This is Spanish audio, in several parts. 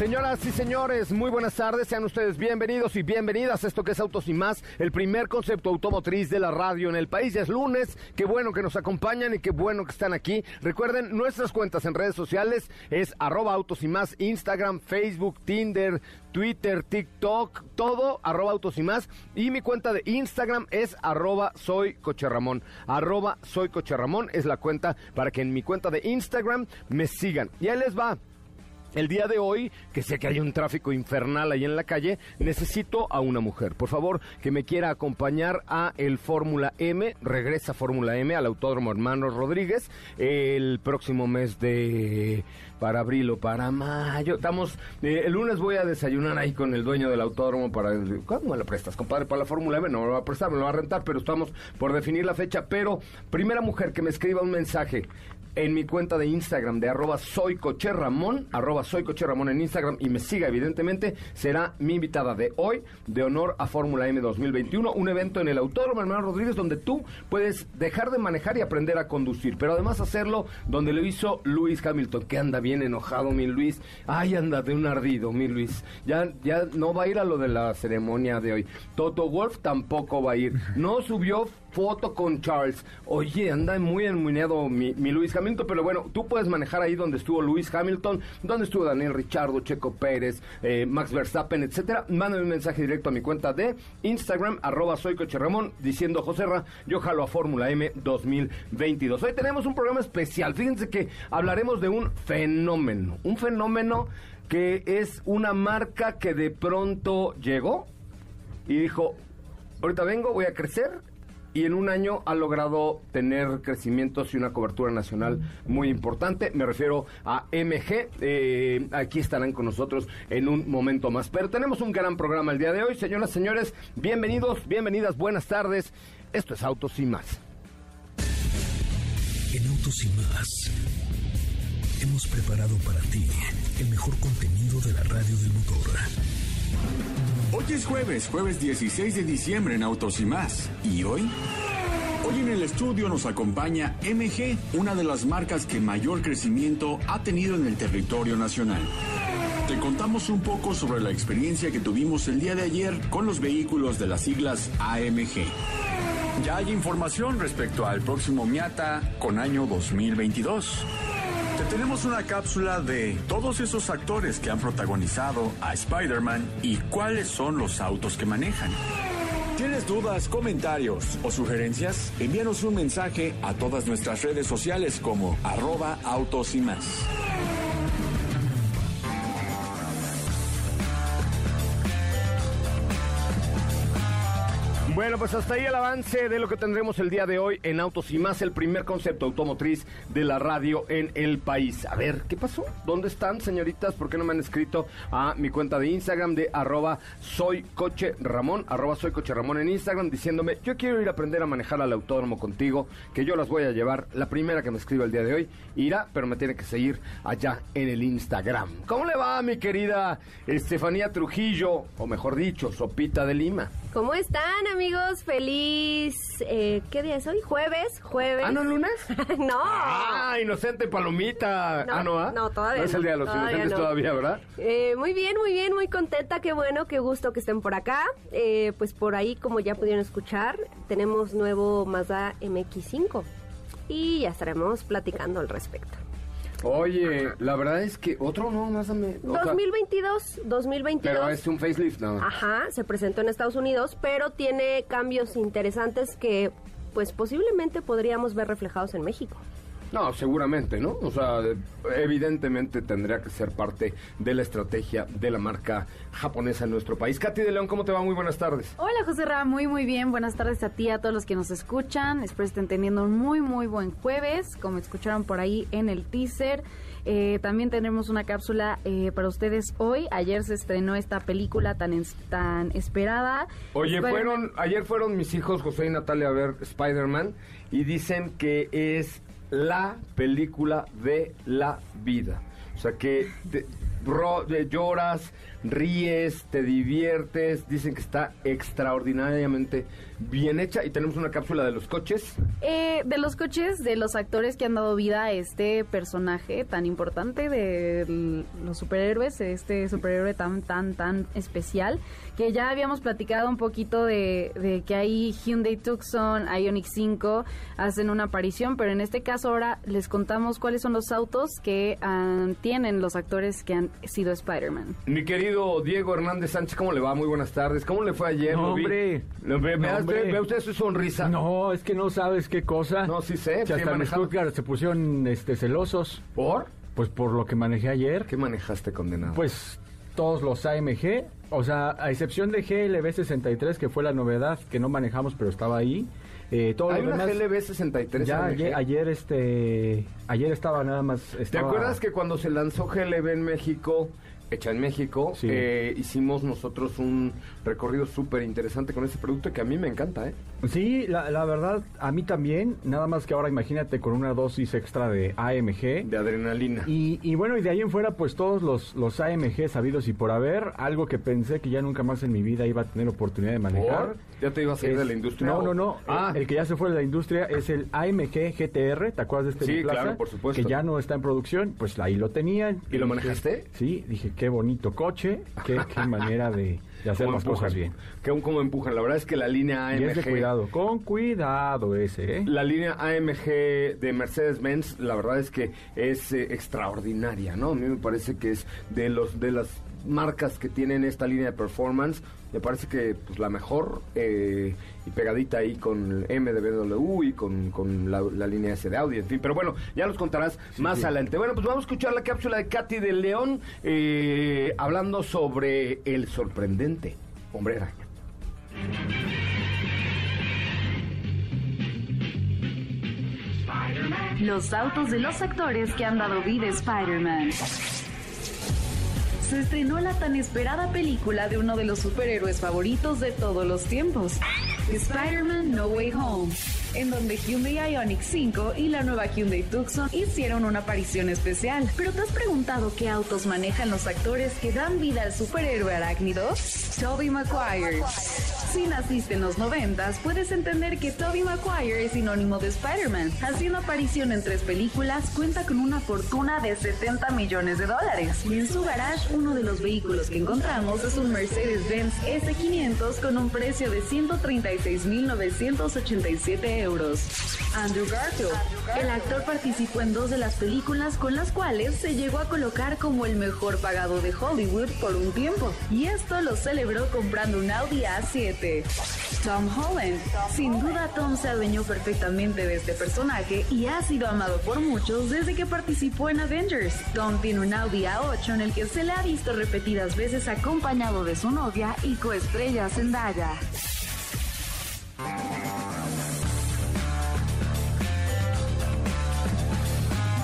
Señoras y señores, muy buenas tardes, sean ustedes bienvenidos y bienvenidas a esto que es Autos y más, el primer concepto automotriz de la radio en el país. Ya es lunes, qué bueno que nos acompañan y qué bueno que están aquí. Recuerden, nuestras cuentas en redes sociales es arroba autos más, Instagram, Facebook, Tinder, Twitter, TikTok, todo arroba autos y más. Y mi cuenta de Instagram es arroba soy coche Ramón. Arroba soy coche Ramón es la cuenta para que en mi cuenta de Instagram me sigan. Y ahí les va. El día de hoy, que sé que hay un tráfico infernal ahí en la calle, necesito a una mujer. Por favor, que me quiera acompañar a el Fórmula M, regresa Fórmula M al Autódromo Hermanos Rodríguez el próximo mes de para abril o para mayo. Estamos eh, el lunes voy a desayunar ahí con el dueño del autódromo para ¿cuándo me prestas, compadre? Para la Fórmula M no me lo va a prestar, me lo va a rentar, pero estamos por definir la fecha, pero primera mujer que me escriba un mensaje en mi cuenta de Instagram de arroba soy coche Ramón, arroba soy coche Ramón en Instagram y me siga evidentemente, será mi invitada de hoy de honor a Fórmula M 2021, un evento en el Autódromo Hermano Rodríguez donde tú puedes dejar de manejar y aprender a conducir, pero además hacerlo donde lo hizo Luis Hamilton, que anda bien enojado mi Luis, ay anda de un ardido mi Luis, ya, ya no va a ir a lo de la ceremonia de hoy, Toto Wolf tampoco va a ir, no subió foto con Charles. Oye, anda muy enmuñado mi, Luis Hamilton, pero bueno, tú puedes manejar ahí donde estuvo Luis Hamilton, donde estuvo Daniel Richardo, Checo Pérez, eh, Max Verstappen, etcétera. Mándame un mensaje directo a mi cuenta de Instagram, arroba soy Ramón, diciendo Joserra, yo jalo a Fórmula M 2022. Hoy tenemos un programa especial. Fíjense que hablaremos de un fenómeno, un fenómeno que es una marca que de pronto llegó y dijo, ahorita vengo, voy a crecer y en un año ha logrado tener crecimientos y una cobertura nacional muy importante. Me refiero a MG. Eh, aquí estarán con nosotros en un momento más. Pero tenemos un gran programa el día de hoy. Señoras, señores, bienvenidos, bienvenidas, buenas tardes. Esto es Autos y más. En Autos y más hemos preparado para ti el mejor contenido de la radio del motor. Hoy es jueves, jueves 16 de diciembre en Autos y más. ¿Y hoy? Hoy en el estudio nos acompaña MG, una de las marcas que mayor crecimiento ha tenido en el territorio nacional. Te contamos un poco sobre la experiencia que tuvimos el día de ayer con los vehículos de las siglas AMG. Ya hay información respecto al próximo Miata con año 2022. Te tenemos una cápsula de todos esos actores que han protagonizado a Spider-Man y cuáles son los autos que manejan. ¿Tienes dudas, comentarios o sugerencias? Envíanos un mensaje a todas nuestras redes sociales como arroba autos y más. Bueno, pues hasta ahí el avance de lo que tendremos el día de hoy en Autos y más, el primer concepto automotriz de la radio en el país. A ver, ¿qué pasó? ¿Dónde están, señoritas? ¿Por qué no me han escrito a mi cuenta de Instagram de arroba soy coche Ramón, arroba soy coche Ramón en Instagram, diciéndome, yo quiero ir a aprender a manejar al autódromo contigo, que yo las voy a llevar. La primera que me escriba el día de hoy irá, pero me tiene que seguir allá en el Instagram. ¿Cómo le va, mi querida Estefanía Trujillo? O mejor dicho, Sopita de Lima. ¿Cómo están, amigos? Feliz. Eh, ¿Qué día es hoy? ¿Jueves? ¿Jueves? ¿Ah, no, lunes? no. Ah, inocente palomita. No, ah, no, ¿ah? no, todavía No es el día de los todavía inocentes no. todavía, ¿verdad? Eh, muy bien, muy bien, muy contenta, qué bueno, qué gusto que estén por acá. Eh, pues por ahí, como ya pudieron escuchar, tenemos nuevo Mazda MX5 y ya estaremos platicando al respecto. Oye, la verdad es que otro no, más o menos. o sea, 2022, 2022. pero es un facelift, no. Ajá, se presentó en Estados Unidos, pero tiene cambios interesantes que pues posiblemente podríamos ver reflejados en México. No, seguramente, ¿no? O sea, evidentemente tendría que ser parte de la estrategia de la marca japonesa en nuestro país. Katy de León, ¿cómo te va? Muy buenas tardes. Hola José Ra, muy muy bien. Buenas tardes a ti, a todos los que nos escuchan. Espero estén teniendo un muy muy buen jueves, como escucharon por ahí en el teaser. Eh, también tenemos una cápsula eh, para ustedes hoy. Ayer se estrenó esta película tan, es- tan esperada. Oye, fueron, ayer fueron mis hijos José y Natalia a ver Spider-Man y dicen que es la película de la vida. O sea que te- ro- eh, lloras, ríes, te diviertes, dicen que está extraordinariamente bien hecha y tenemos una cápsula de los coches. Eh, de los coches, de los actores que han dado vida a este personaje tan importante de los superhéroes, este superhéroe tan, tan, tan especial, que ya habíamos platicado un poquito de, de que hay Hyundai Tucson, Ioniq 5, hacen una aparición, pero en este caso ahora les contamos cuáles son los autos que ah, tienen los actores que han sido Spider-Man. Mi querido Diego Hernández Sánchez, ¿cómo le va? Muy buenas tardes. ¿Cómo le fue ayer? No, hombre. Lo ve, No, usted, hombre. vea usted su sonrisa. No, es que no sabes qué cosa. No, sí sé, he hasta en. Stuttgart se pusieron este, celosos. ¿Por? Pues por lo que manejé ayer. ¿Qué manejaste, condenado? Pues todos los AMG. O sea, a excepción de GLB 63, que fue la novedad que no manejamos, pero estaba ahí. Eh, todo Hay lo una demás- GLB 63. Ya ayer, ayer, este ayer estaba nada más ¿Te acuerdas que cuando se lanzó GLB en México, hecha en México, Sí. eh, hicimos nosotros un recorrido súper interesante con ese producto que a mí me encanta, ¿eh? Sí, la, la verdad a mí también, nada más que ahora imagínate con una dosis extra de AMG. De adrenalina. Y, y bueno, y de ahí en fuera, pues todos los, los AMG sabidos y por haber, algo que pensé que ya nunca más en mi vida iba a tener oportunidad de manejar. ¿Por? ¿Ya te ibas a ir de la industria? No, no, no. Ah, El, el que ya se fue de la industria es el AMG GTR, ¿te acuerdas de este Sí, claro, por supuesto. Que ya no está en producción, pues ahí lo tenían. ¿Y lo manejaste? Sí, dije, qué bonito coche, qué, qué manera de, de hacer ¿Cómo las cosas bien. ¿Cómo, cómo empujan? La verdad es que la línea Y es de AMG... cuidado, con cuidado ese, ¿eh? La línea AMG de Mercedes-Benz, la verdad es que es eh, extraordinaria, ¿no? A mí me parece que es de los de las marcas que tienen esta línea de performance, me parece que pues la mejor eh, y pegadita ahí con el M de BMW y con, con la, la línea S de Audi, en fin. Pero bueno, ya nos contarás más sí. adelante. Bueno, pues vamos a escuchar la cápsula de Katy de León eh, hablando sobre el sorprendente hombre araña. Los autos de los actores que han dado vida a Spider-Man. Se estrenó la tan esperada película de uno de los superhéroes favoritos de todos los tiempos, Spider-Man No Way Home, en donde Hyundai Ioniq 5 y la nueva Hyundai Tucson hicieron una aparición especial. ¿Pero te has preguntado qué autos manejan los actores que dan vida al superhéroe arácnido? Tobey Maguire. Si naciste en los 90, puedes entender que Tobey Maguire es sinónimo de Spider-Man. Haciendo aparición en tres películas, cuenta con una fortuna de 70 millones de dólares. Y en su garage, uno de los vehículos que encontramos es un Mercedes-Benz S500 con un precio de 136.987 euros. Andrew Garfield. El actor participó en dos de las películas con las cuales se llegó a colocar como el mejor pagado de Hollywood por un tiempo. Y esto lo celebró comprando un Audi A7. Tom Holland. Sin duda Tom se adueñó perfectamente de este personaje y ha sido amado por muchos desde que participó en Avengers. Tom tiene un Audi A8 en el que se le ha visto repetidas veces acompañado de su novia y coestrella Zendaya.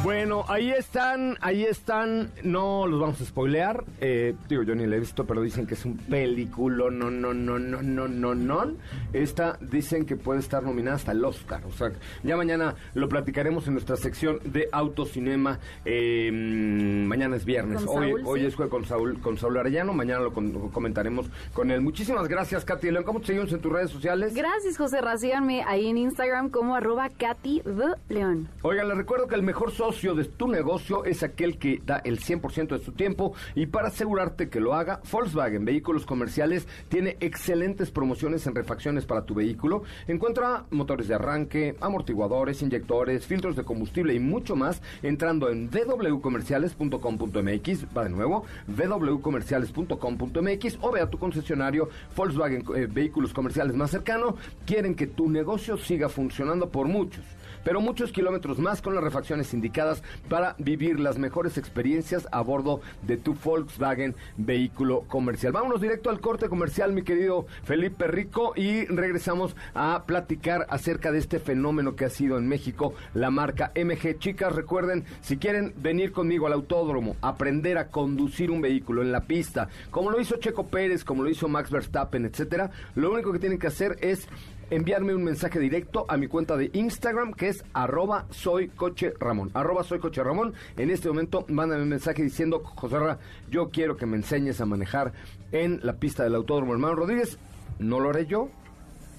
Bueno, ahí están, ahí están. No los vamos a spoilear. Eh, digo, yo ni la he visto, pero dicen que es un película. No, no, no, no, no, no, no. Esta dicen que puede estar nominada hasta el Oscar. O sea, ya mañana lo platicaremos en nuestra sección de autocinema. Eh, mañana es viernes. Con hoy, Saúl, hoy sí. es jueves con Saúl, con Saúl Arellano. Mañana lo, con- lo comentaremos con él. Muchísimas gracias, Katy León. ¿Cómo te seguimos en tus redes sociales? Gracias, José. Síganme ahí en Instagram como arroba Katy León. Oigan, les recuerdo que el mejor socio de tu negocio es aquel que da el 100% de su tiempo y para asegurarte que lo haga, Volkswagen Vehículos Comerciales tiene excelentes promociones en refacciones para tu vehículo. Encuentra motores de arranque, amortiguadores, inyectores, filtros de combustible y mucho más entrando en www.comerciales.com.mx, va de nuevo, www.comerciales.com.mx o ve a tu concesionario Volkswagen eh, Vehículos Comerciales más cercano. Quieren que tu negocio siga funcionando por muchos pero muchos kilómetros más con las refacciones indicadas para vivir las mejores experiencias a bordo de tu Volkswagen vehículo comercial. Vámonos directo al corte comercial, mi querido Felipe Rico, y regresamos a platicar acerca de este fenómeno que ha sido en México la marca MG. Chicas, recuerden, si quieren venir conmigo al autódromo, aprender a conducir un vehículo en la pista, como lo hizo Checo Pérez, como lo hizo Max Verstappen, etcétera, lo único que tienen que hacer es enviarme un mensaje directo a mi cuenta de Instagram que es arroba soy coche Ramón. Arroba soy coche Ramón. En este momento mándame un mensaje diciendo, José Ra, yo quiero que me enseñes a manejar en la pista del Autódromo Hermano Rodríguez. No lo haré yo.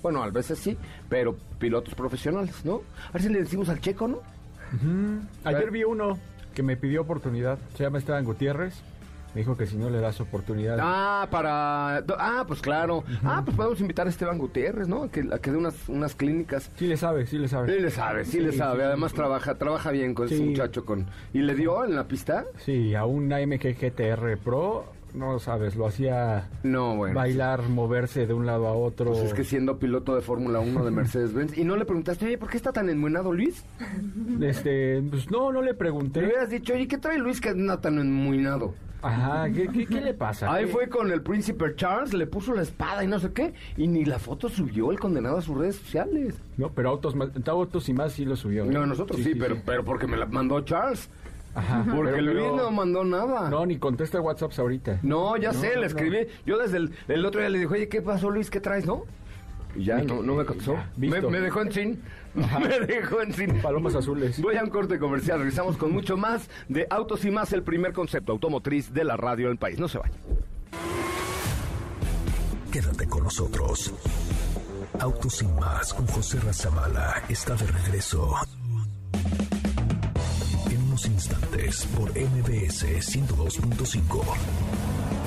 Bueno, a veces sí, pero pilotos profesionales, ¿no? A ver si le decimos al checo, ¿no? Ayer vi uno que me pidió oportunidad. Se llama Esteban Gutiérrez. Me dijo que si no le das oportunidad. Ah, para... Ah, pues claro. Ah, pues podemos invitar a Esteban Gutiérrez, ¿no? A que, a que dé unas, unas clínicas. Sí le sabe, sí le sabe. Sí le sabe, sí, le Sí, sabe. sí, Además sí. trabaja trabaja bien con ese muchacho. con ¿Y le dio en la pista? Sí, a un AMG GTR Pro, no sabes, lo hacía No, bueno. bailar, moverse de un lado a otro. Pues es que siendo piloto de Fórmula 1 de Mercedes-Benz. ¿Y no le preguntaste, oye, ¿por qué está tan enmuenado Luis? Este, pues no, no le pregunté. hubieras dicho, oye, ¿qué trae Luis que anda tan enmuinado? Ajá, ¿qué, qué, qué le pasa? Ahí ¿Qué? fue con el príncipe Charles, le puso la espada y no sé qué, y ni la foto subió el condenado a sus redes sociales. No, pero autos, más- autos y más sí lo subió. ¿eh? No, nosotros sí, pero, pero porque me la mandó Charles. Ajá, Porque Luis pero- no mandó nada. No, ni contesta WhatsApp ahorita. No, ya No, sé, no, le escribí. Yo desde el, el otro día le dije, oye, ¿qué pasó, Luis? ¿Qué traes, no? Y ya, no, no me contestó. Ya, Me, dejó en sin. Me dejó en sin. Palomas azules. Voy a un corte comercial. Regresamos con mucho más de Autos y Más, el primer concepto automotriz de la radio del país. No se vayan. Quédate con nosotros. Autos sin más con José Razabala está de regreso. En unos instantes por MBS 102.5.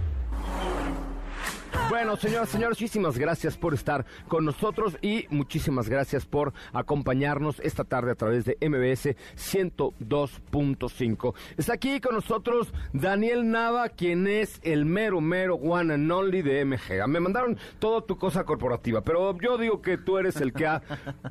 Bueno, señoras, señores, muchísimas gracias por estar con nosotros y muchísimas gracias por acompañarnos esta tarde a través de MBS 102.5. Está aquí con nosotros Daniel Nava, quien es el mero, mero one and only de MG. Me mandaron toda tu cosa corporativa, pero yo digo que tú eres el que ha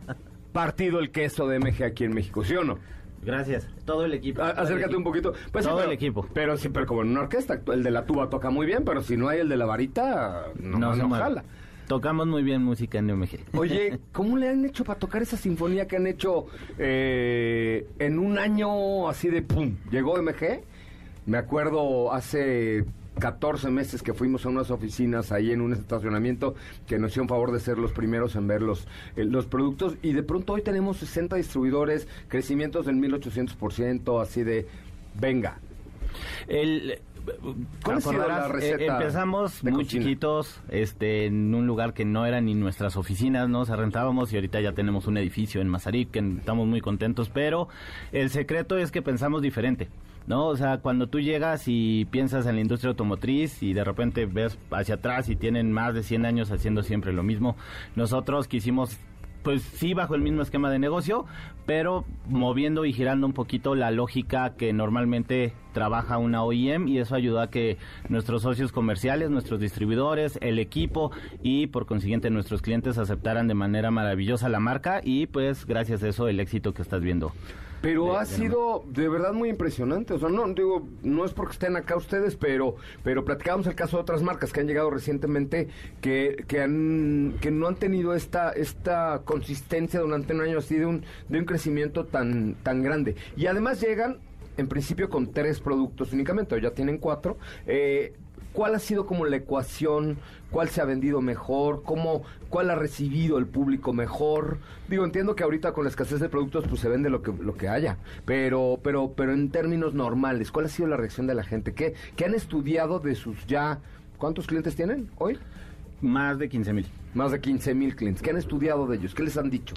partido el queso de MG aquí en México, ¿sí o no? Gracias. Todo el equipo. A- Todo el acércate un poquito. Pues sí, Todo pero- el equipo. Pero siempre como en una orquesta, el de la tuba toca muy bien, pero si no hay el de la varita, no, no, se mueve. jala. Tocamos muy bien música en UMG. Oye, ¿cómo le han hecho para tocar esa sinfonía que han hecho eh, en un año así de pum? Llegó MG, me acuerdo hace 14 meses que fuimos a unas oficinas ahí en un estacionamiento que nos hicieron favor de ser los primeros en ver los, eh, los productos y de pronto hoy tenemos 60 distribuidores, crecimientos del 1800%, así de, venga. El, ¿Cuál ha sido la acordarás, receta eh, empezamos muy cocina? chiquitos, este, en un lugar que no era ni nuestras oficinas, ¿no? Se rentábamos y ahorita ya tenemos un edificio en Mazarik, que estamos muy contentos, pero el secreto es que pensamos diferente. ¿No? O sea, cuando tú llegas y piensas en la industria automotriz y de repente ves hacia atrás y tienen más de 100 años haciendo siempre lo mismo, nosotros quisimos pues sí bajo el mismo esquema de negocio, pero moviendo y girando un poquito la lógica que normalmente trabaja una OEM y eso ayuda a que nuestros socios comerciales, nuestros distribuidores, el equipo y por consiguiente nuestros clientes aceptaran de manera maravillosa la marca y pues gracias a eso el éxito que estás viendo. Pero de- ha de sido de verdad muy impresionante. O sea, no digo, no es porque estén acá ustedes, pero, pero platicábamos el caso de otras marcas que han llegado recientemente que, que han, que no han tenido esta, esta consistencia durante un año así de un, de un crecimiento tan, tan grande. Y además llegan, en principio, con tres productos únicamente, o ya tienen cuatro. Eh, ¿Cuál ha sido como la ecuación? ¿Cuál se ha vendido mejor? ¿Cómo, ¿Cuál ha recibido el público mejor? Digo, entiendo que ahorita con la escasez de productos pues se vende lo que, lo que haya, pero, pero, pero en términos normales, ¿cuál ha sido la reacción de la gente? ¿Qué, qué han estudiado de sus ya... ¿Cuántos clientes tienen hoy? Más de 15 mil. Más de 15 mil clientes. ¿Qué han estudiado de ellos? ¿Qué les han dicho?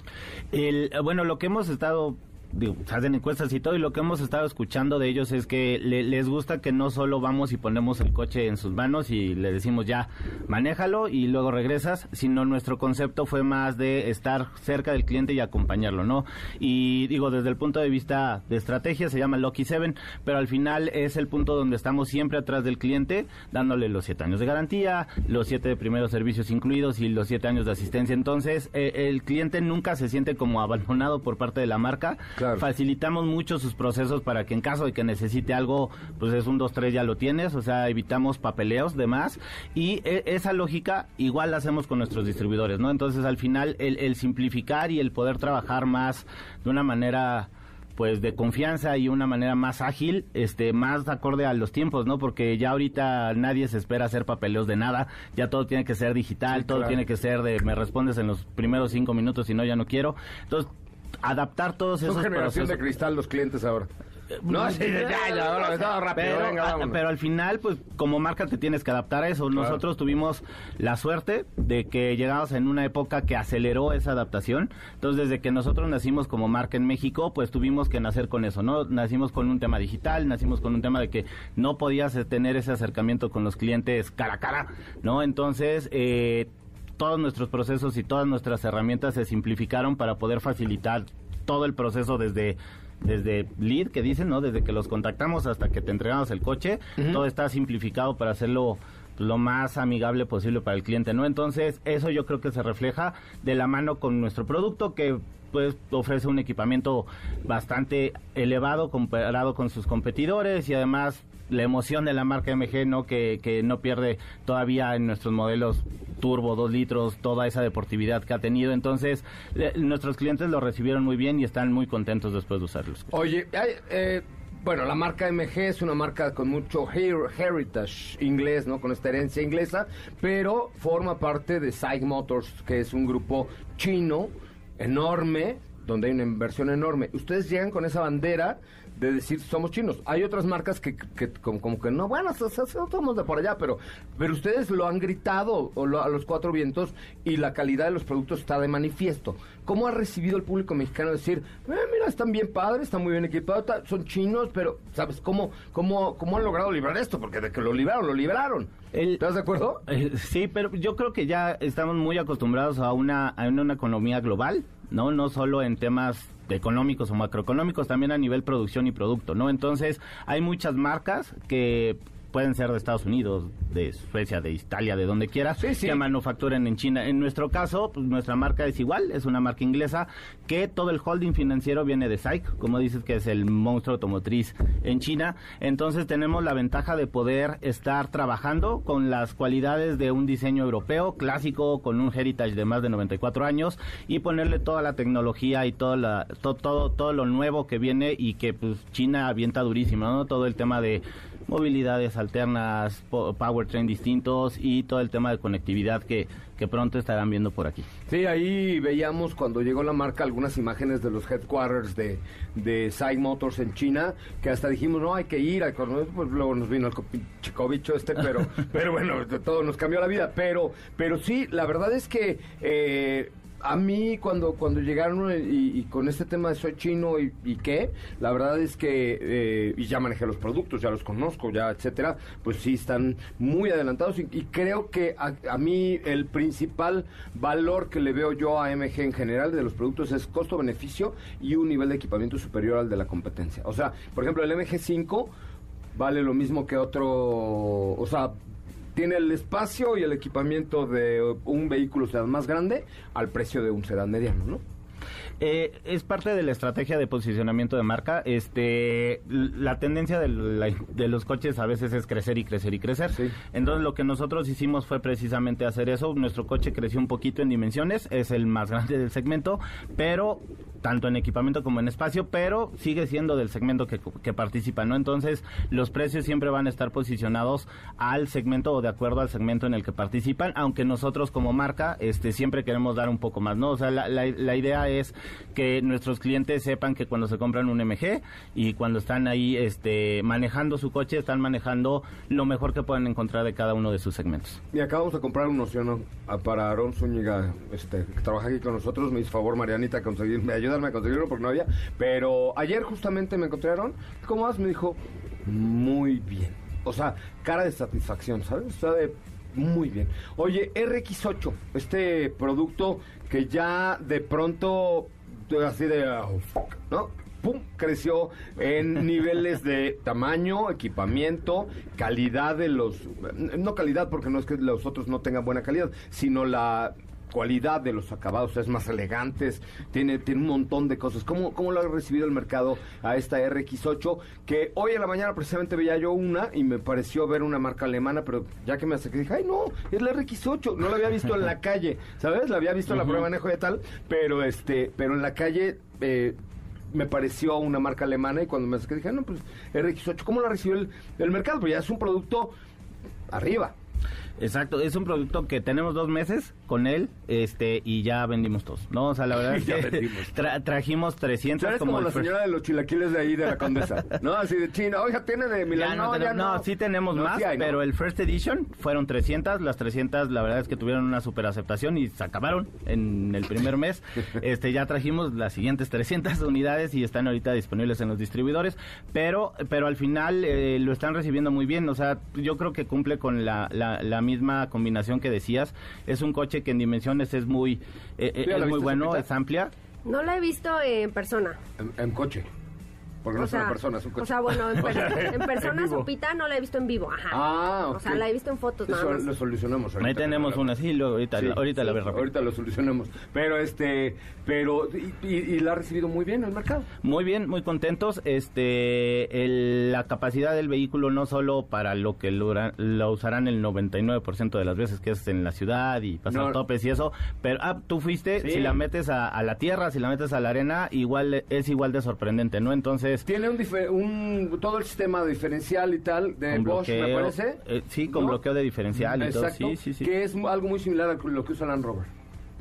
El, bueno, lo que hemos estado, digo, hacen encuestas y todo, y lo que hemos estado escuchando de ellos es que le- les gusta que no solo vamos y ponemos el coche en sus manos y le decimos ya, manéjalo y luego regresas, sino nuestro concepto fue más de estar cerca del cliente y acompañarlo, ¿no? Y digo, desde el punto de vista de estrategia se llama Lucky Seven, pero al final es el punto donde estamos siempre atrás del cliente, dándole los siete años de garantía, los siete de primeros servicios incluidos y los siete años de asistencia. Entonces, eh, el cliente nunca se siente como abandonado por parte de la marca. Facilitamos mucho sus procesos para que en caso de que necesite algo, pues es un 2, 3 ya lo tienes, o sea, evitamos papeleos demás y e- esa lógica igual la hacemos con nuestros distribuidores, ¿no? Entonces, al final el, el simplificar y el poder trabajar más de una manera pues de confianza y una manera más ágil, este, más acorde a los tiempos, ¿no? Porque ya ahorita nadie se espera hacer papeleos de nada, ya todo tiene que ser digital, Sí, todo claro. tiene que ser de me respondes en los primeros cinco minutos, si no ya no quiero. Entonces, adaptar todos Son esos generación de cristal los clientes ahora. No, sí, ya, ya, ahora, todo rápido, pero, venga, pero al final, pues como marca te tienes que adaptar a eso. Nosotros tuvimos la suerte de que llegamos en una época que aceleró esa adaptación. Entonces, desde que nosotros nacimos como marca en México, pues tuvimos que nacer con eso, ¿no? Nacimos con un tema digital, nacimos con un tema de que no podías eh, tener ese acercamiento con los clientes cara a cara, ¿no? Entonces, eh, todos nuestros procesos y todas nuestras herramientas se simplificaron para poder facilitar todo el proceso desde desde lead que dicen, ¿no? Desde que los contactamos hasta que te entregamos el coche, todo está simplificado para hacerlo lo más amigable posible para el cliente, ¿no? Entonces, eso yo creo que se refleja de la mano con nuestro producto que pues ofrece un equipamiento bastante elevado comparado con sus competidores y además la emoción de la marca MG, ¿no? Que, que no pierde todavía en nuestros modelos turbo, 2 litros, toda esa deportividad que ha tenido. Entonces, le- nuestros clientes lo recibieron muy bien y están muy contentos después de usarlos. Oye, eh, bueno, la marca MG es una marca con mucho her- heritage inglés, ¿no? Con esta herencia inglesa, pero forma parte de SAIC Motors, que es un grupo chino enorme, donde hay una inversión enorme. Ustedes llegan con esa bandera de decir somos chinos. Hay otras marcas que, que como, como que no, bueno, so- so- so- somos de por allá, pero, pero ustedes lo han gritado o lo- a los cuatro vientos y la calidad de los productos está de manifiesto. ¿Cómo ha recibido el público mexicano decir, "Eh, mira, están bien padres, están muy bien equipados, son chinos, pero, ¿sabes cómo, cómo, cómo han logrado librar esto? Porque de que lo libraron, lo libraron. El- ¿Estás de acuerdo? Eh, sí, pero yo creo que ya estamos muy acostumbrados a una, a una economía global, ¿no? No solo en temas económicos o macroeconómicos, también a nivel producción y producto, ¿no? Entonces, hay muchas marcas que pueden ser de Estados Unidos, de Suecia, de Italia, de donde quiera, Sí, sí. que manufacturen en China. En nuestro caso, pues, nuestra marca es igual, es una marca inglesa, que todo el holding financiero viene de SAIC, como dices que es el monstruo automotriz en China. Entonces tenemos la ventaja de poder estar trabajando con las cualidades de un diseño europeo clásico, con un heritage de más de 94 años y ponerle toda la tecnología y toda la, to- todo, todo lo nuevo que viene y que pues China avienta durísimo, ¿no? Todo el tema de movilidades alternas, po- powertrain distintos y todo el tema de conectividad que, que pronto estarán viendo por aquí. Sí, ahí veíamos cuando llegó la marca algunas imágenes de los headquarters de, de Motors en China, que hasta dijimos, no, hay que ir, que- pues luego nos vino el co- chico bicho este, pero, pero bueno, de todo nos cambió la vida. Pero, pero sí, la verdad es que eh, a mí cuando cuando llegaron y, y con este tema de soy chino y, y qué, la verdad es que eh, y ya manejé los productos, ya los conozco, ya etcétera, pues sí están muy adelantados y, y creo que a, a mí el principal valor que le veo yo a MG en general de los productos es costo-beneficio y un nivel de equipamiento superior al de la competencia. O sea, por ejemplo, el MG5 vale lo mismo que otro, o sea, tiene el espacio y el equipamiento de un vehículo sedán más grande al precio de un sedán mediano, ¿no? Eh, es parte de la estrategia de posicionamiento de marca. Este, la tendencia de, la- de los coches a veces es crecer y crecer y crecer. Sí. Entonces lo que nosotros hicimos fue precisamente hacer eso. Nuestro coche creció un poquito en dimensiones, es el más grande del segmento, pero tanto en equipamiento como en espacio, pero sigue siendo del segmento que, que participa, ¿no? Entonces los precios siempre van a estar posicionados al segmento o de acuerdo al segmento en el que participan, aunque nosotros como marca este siempre queremos dar un poco más, ¿no? O sea, la, la- idea es que nuestros clientes sepan que cuando se compran un MG y cuando están ahí este manejando su coche, están manejando lo mejor que pueden encontrar de cada uno de sus segmentos. Y acabamos de comprar un Oceano a- para Aarón Zúñiga, este, que trabaja aquí con nosotros. Me hizo favor, Marianita, conseguirme, ayudarme a conseguirlo porque no había. Pero ayer justamente me Aarón. ¿Cómo vas? Me dijo, muy bien. O sea, cara de satisfacción, ¿sabes? O de muy bien. Oye, RX8, este producto que ya de pronto, así de, ¿no? ¡Pum! Creció en niveles de tamaño, equipamiento, calidad de los... No calidad porque no es que los otros no tengan buena calidad, sino la cualidad de los acabados, es más elegantes, tiene, tiene un montón de cosas. ¿Cómo, ¿Cómo lo ha recibido el mercado a esta RX8? Que hoy en la mañana precisamente veía yo una y me pareció ver una marca alemana, pero ya que me acerqué dije, ay no, es la RX8, no la había visto en la calle, ¿sabes? La había visto en la prueba de manejo y tal, pero este, pero en la calle... Eh, me pareció una marca alemana y cuando me acerqué dije, "Ah, no, pues RX8, ¿cómo lo recibió el, el mercado? Pues ya es un producto arriba. Exacto, es un producto que tenemos dos meses con él este y ya vendimos todos, ¿no? O sea, la verdad es que tra- trajimos 300 ¿Sabes como, como, la señora de los chilaquiles de ahí de la condesa? ¿No? Así de China. Oiga, tiene de Milán. no, No, ya no. no, sí tenemos más, sí hay, ¿no? pero el First Edition fueron 300, las 300 la verdad es que tuvieron una super aceptación y se acabaron en el primer mes. este Ya trajimos las siguientes 300 unidades y están ahorita disponibles en los distribuidores, pero pero al final eh, lo están recibiendo muy bien, o sea, yo creo que cumple con la, la, la misma combinación que decías, es un coche que en dimensiones es muy, eh, eh, ¿Tú ya la es muy bueno, es amplia. No la he visto en persona. En, en coche. Porque no o es una sea, persona, es un coche. O sea, bueno, en, per- en persona En. Sopita no la he visto en vivo. Ajá. Ah, O sea, la he visto en fotos nada Eso más. lo solucionamos ahorita. Ahí tenemos una, sí, luego ahorita, Sí, ahorita la sí, ves. Ahorita lo solucionamos. Pero este, pero, y, y- y la ha recibido muy bien el mercado. Muy bien, muy contentos. Este, el- la capacidad del vehículo no solo para lo que lo, lo usarán el 99% de las veces que es en la ciudad y pasar No. topes y eso, pero ah, tú fuiste, Sí. si la metes a, a la tierra, si la metes a la arena, igual es igual de sorprendente, ¿no? Entonces, Tiene un, un todo el sistema diferencial y tal de Bosch, me parece. eh, sí, con ¿no? bloqueo de diferencial y todo, Exacto, sí, sí, sí. que es algo muy similar a lo que usa Land Rover.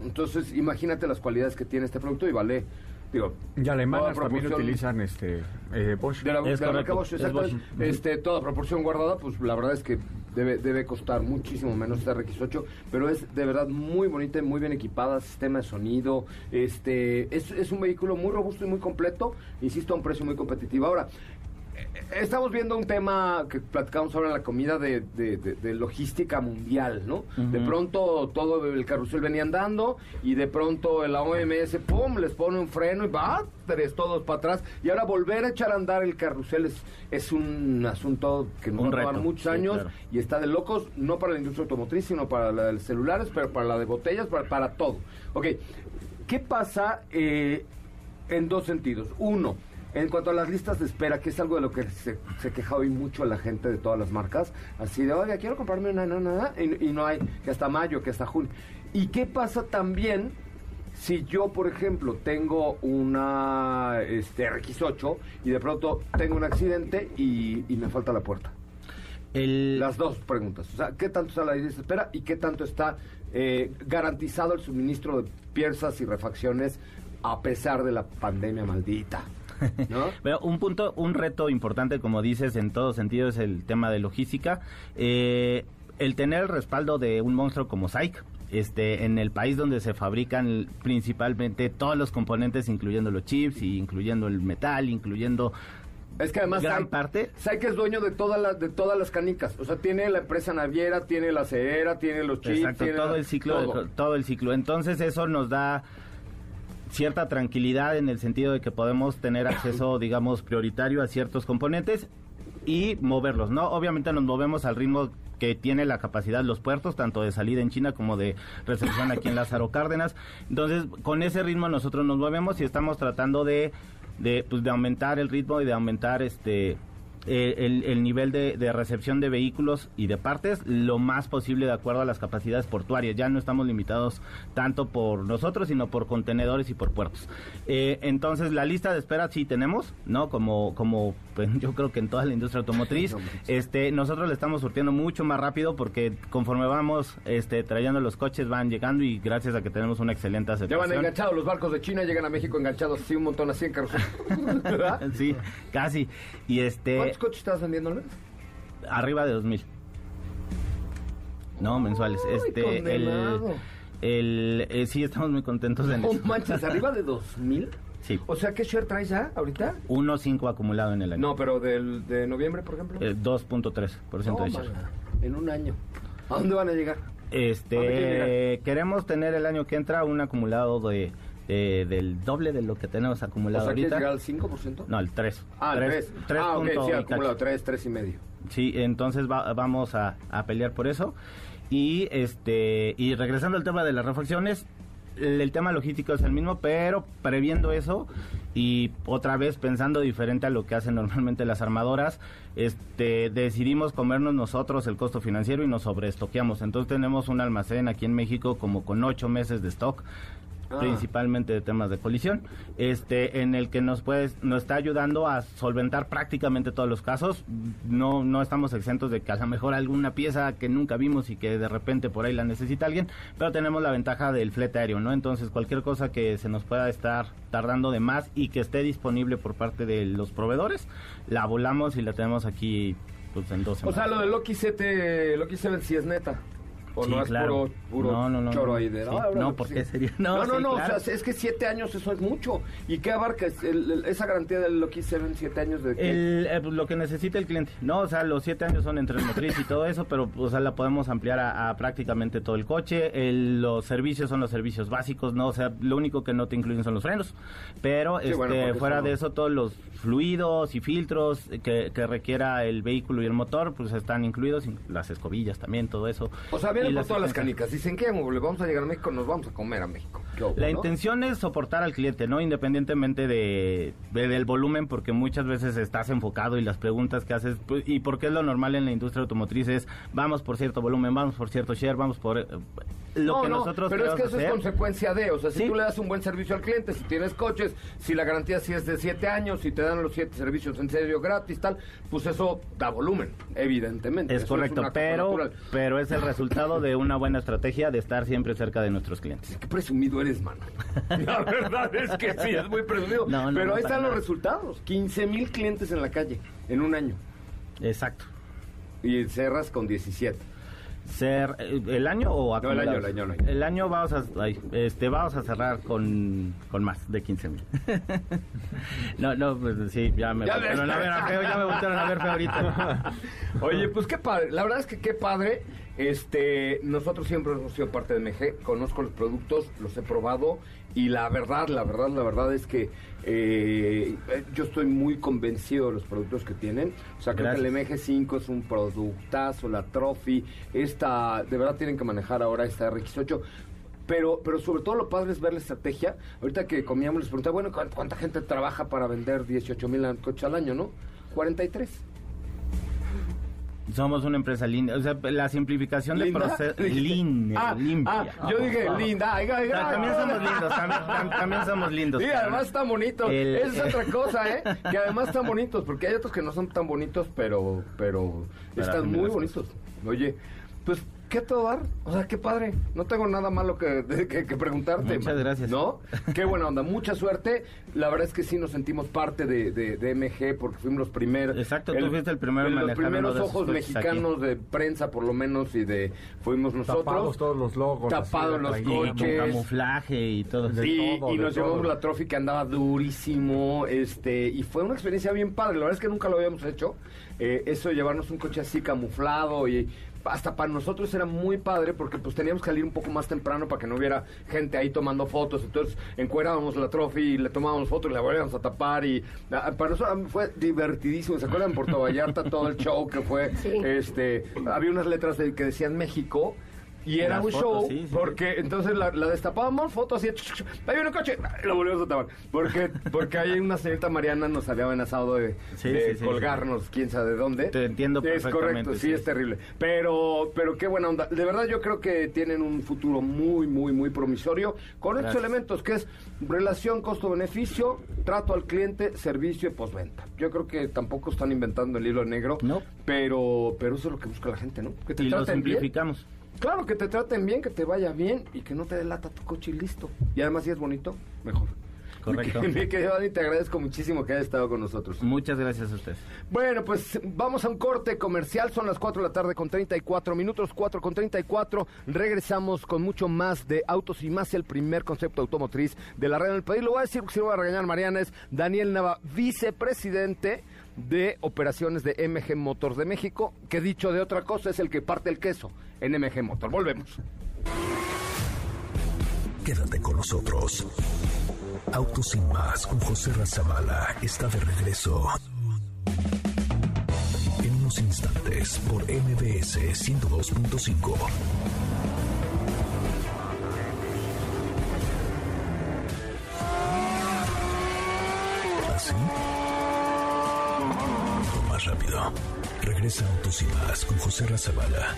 Entonces, imagínate las cualidades que tiene este producto y vale, digo, Y alemanas también utilizan este eh, Bosch. de la, Es de la marca Bosch, es exactamente. Bosch. Este, toda proporción guardada, pues la verdad es que debe, debe costar muchísimo menos este RX8, pero es de verdad muy bonita, y muy bien equipada, sistema de sonido, este, es, es un vehículo muy robusto y muy completo, insisto, a un precio muy competitivo. Ahora, Estamos viendo un tema que platicamos ahora en la comida de, de- de- de logística mundial, ¿no? De pronto todo el carrusel venía andando y de pronto la OMS, ¡pum!, les pone un freno y va, tres todos para atrás. Y ahora volver a echar a andar el carrusel es, es un asunto que nos va a tomar muchos sí, años claro. y está de locos, no para la industria automotriz, sino para la de celulares, pero para la de botellas, para, para todo. Ok, ¿qué pasa eh, en dos sentidos? Uno, en cuanto a las listas de espera, que es algo de lo que se, se queja hoy mucho la gente de todas las marcas, así de, oiga, quiero comprarme una, una, una", y, y no hay, que hasta mayo, que hasta junio. ¿Y qué pasa también si yo, por ejemplo, tengo una este, RX8 y de pronto tengo un accidente y, y me falta la puerta? El, Las dos preguntas. O sea, ¿qué tanto está la lista de espera y qué tanto está eh, garantizado el suministro de piezas y refacciones a pesar de la pandemia maldita? ¿No? Pero un punto, un reto importante, como dices, en todo sentido, es el tema de logística. Eh, el tener el respaldo de un monstruo como SAIC este, en el país donde se fabrican principalmente todos los componentes, incluyendo los chips, y incluyendo el metal, incluyendo Es que además gran Sai- parte. Sai que es dueño de todas las de todas las canicas, o sea, tiene la empresa naviera, tiene la acera, tiene los chips, Exacto, tiene todo la- el ciclo, todo el ciclo. Entonces eso nos da cierta tranquilidad en el sentido de que podemos tener acceso, digamos, prioritario a ciertos componentes y moverlos, ¿no? Obviamente nos movemos al ritmo que tiene la capacidad los puertos, tanto de salida en China como de recepción aquí en Lázaro Cárdenas. Entonces, con ese ritmo nosotros nos movemos y estamos tratando de, de, pues, de aumentar el ritmo y de aumentar este eh, el, el nivel de, de recepción de vehículos y de partes lo más posible de acuerdo a las capacidades portuarias. Ya no estamos limitados tanto por nosotros, sino por contenedores y por puertos. Eh, entonces, la lista de espera sí tenemos, ¿no? Como, como pues, yo creo que en toda la industria automotriz, este, nosotros le estamos surtiendo mucho más rápido porque conforme vamos este, trayendo los coches van llegando y gracias a que tenemos una excelente aceptación. enganchados los barcos de China, llegan a México enganchados así un montón así en carros. Sí, casi. Y este... ¿Cuántos coches estás vendiendo? Luis? Arriba de 2000. No, mensuales. Este, el, condenado. el, eh, sí, estamos muy contentos en No eso. manches, arriba de 2000. Sí, O sea, ¿qué share traes ya ahorita? 1.5 acumulado en el año. No, pero del, de noviembre, por ejemplo. Eh, 2.3% No, de share. man, en un año. ¿A dónde van a llegar? ¿A Este, queremos tener el año que entra un acumulado de, de- del doble de lo que tenemos O acumulado sea, ¿quieres ahorita. llegar al 5%? No, el 3. Ah, el 3. ah, ok, punto sí, y acumulado cacho. 3, 3 y medio. Sí, entonces va- vamos a, a pelear por eso. Y este y regresando al tema de las refacciones, el, el tema logístico es el mismo, pero previendo eso y otra vez pensando diferente a lo que hacen normalmente las armadoras, este decidimos comernos nosotros el costo financiero y nos sobreestoqueamos. Entonces tenemos un almacén aquí en México como con ocho meses de stock Ah. principalmente de temas de colisión, este, en el que nos puede, nos está ayudando a solventar prácticamente todos los casos. No, no estamos exentos de que a lo mejor alguna pieza que nunca vimos y que de repente por ahí la necesita alguien, pero tenemos la ventaja del flete aéreo, ¿no? Entonces cualquier cosa que se nos pueda estar tardando de más y que esté disponible por parte de los proveedores, la volamos y la tenemos aquí pues en dos O semanas. sea, lo de Loki 7, Loki 7 sí es neta. O Sí, no es claro. puro, puro No, no, no, choro no. ahí de... Sí. "Ah, ahora No, Loki ¿por 7". qué sería? No, No, no, claro. o sea, es que 7 años eso es mucho. ¿Y qué abarca el- el- esa garantía del Loki 7, 7 años de? El, eh, pues, lo que necesita el cliente, ¿no? O sea, los siete años son entre el motriz y todo eso, pero o sea, la podemos ampliar a, a prácticamente todo el coche. Los servicios son los servicios básicos, ¿no? O sea, lo único que no te incluyen son los frenos. Pero este, bueno, porque fuera de eso, todos los fluidos y filtros que, que requiera el vehículo y el motor, pues están incluidos, in- las escobillas también, todo eso. O sea, vienen Y por todas las canicas. Dicen que le vamos a llegar a México, nos vamos a comer a México. ¿Qué hubo, La no? intención es soportar al cliente, ¿no? Independientemente de, de- del volumen, porque muchas veces estás enfocado y las preguntas que haces, pues, y porque es lo normal en la industria automotriz, es vamos por cierto volumen, vamos por cierto share, vamos por eh, lo no, que no, nosotros pero es que eso es consecuencia de, o sea, si Sí. tú le das un buen servicio al cliente, si tienes coches, si la garantía sí es de 7 años, si te dan los 7 servicios en serio gratis, tal, pues eso da volumen, evidentemente. Es Eso correcto, pero, pero es el resultado de una buena estrategia de estar siempre cerca de nuestros clientes. Qué presumido eres, mano. La verdad es que sí, es muy presumido. No, pero ahí están los resultados. 15 mil clientes en la calle en un año. Exacto. Y cerras con 17. Ser, eh, ¿El año o No, el año, el año, el año. El año vamos a, ay, este, vamos a cerrar con, con más de 15 mil. no, no, pues sí, ya me Ya voltearon a ver a feo, ya me voltearon a ver feo ahorita. Oye, pues qué padre. La verdad es que qué padre. Este, nosotros siempre hemos sido parte de MG. Conozco los productos, los he probado. Y la verdad, la verdad, la verdad es que eh, yo estoy muy convencido de los productos que tienen. O sea, creo que el MG5 es un productazo, la Trophy. Esta, de verdad tienen que manejar ahora esta RX8. Pero, pero sobre todo lo padre es ver la estrategia. Ahorita que comíamos les preguntaba, bueno, ¿cuánta, cuánta gente trabaja para vender 18 mil coches al año, no? 43. Somos una empresa linda, o sea, la simplificación de ¿Linda? proceso limpia, Ah, limpia. ah, yo dije linda. ay, ay, ay. También somos lindos, también, tam- también somos lindos. Sí, además están bonitos. El- Esa es otra cosa, ¿eh? Que además están bonitos, porque hay otros que no son tan bonitos, pero, pero están muy bonitos. Oye, pues qué a todo dar. O sea, qué padre. No tengo nada malo que, de- que- que preguntarte. Muchas gracias. ¿No? Qué buena onda. Mucha suerte. La verdad es que sí nos sentimos parte de, de- de MG porque fuimos los primeros. Exacto, tú fuiste el primero en Los primeros de ojos mexicanos de prensa, por lo menos, y de. Fuimos nosotros. Tapados todos los logos. Tapados los coches. camuflaje y todo. De Sí, todo, y de nos llevamos la trophy que andaba durísimo, este, y fue una experiencia bien padre. La verdad es que nunca lo habíamos hecho. Eh, eso de llevarnos un coche así camuflado y hasta para nosotros era muy padre porque pues teníamos que salir un poco más temprano para que no hubiera gente ahí tomando fotos. Entonces encuerábamos la trophy y le tomábamos fotos y la volvíamos a tapar y ah, para nosotros fue divertidísimo. ¿Se acuerdan en Puerto Vallarta todo el show que fue? Sí. Este, había unas letras de- que decían México. Y era un fotos, show sí, sí, sí. porque entonces la, la destapábamos, fotos así, ahí viene un coche, y lo volvimos a tapar. Porque, porque hay una señorita Mariana nos había amenazado de, colgarnos, quién sabe de dónde. Te entiendo Es perfectamente, correcto, sí, es terrible. Pero, pero qué buena onda. De verdad yo creo que tienen un futuro muy, muy, muy promisorio con estos elementos que es relación costo-beneficio, trato al cliente, servicio y postventa. Yo creo que tampoco están inventando el hilo negro, No. pero, pero eso es lo que busca la gente, ¿no? Que te Y lo bien. Claro, que te traten bien, que te vaya bien y que no te delata tu coche y listo. Y además, si es bonito, mejor. Correcto. Mi, querido Dani, te agradezco muchísimo que hayas estado con nosotros. Muchas gracias a ustedes. Bueno, pues vamos a un corte comercial. Son las 4 de la tarde con 34 minutos, 4 con 34. Regresamos con mucho más de Autos y Más, el primer concepto automotriz de la red del país. Lo voy a decir porque si no voy a regañar, Mariana, es Daniel Nava, vicepresidente de operaciones de MG Motors de México, que dicho de otra cosa es el que parte el queso en MG Motors. Volvemos. Quédate con nosotros. Autos sin más con José Razabala está de regreso. En unos instantes por MBS 102.5. ¿Así? Más rápido. Regresa Autos y más con José Razabala.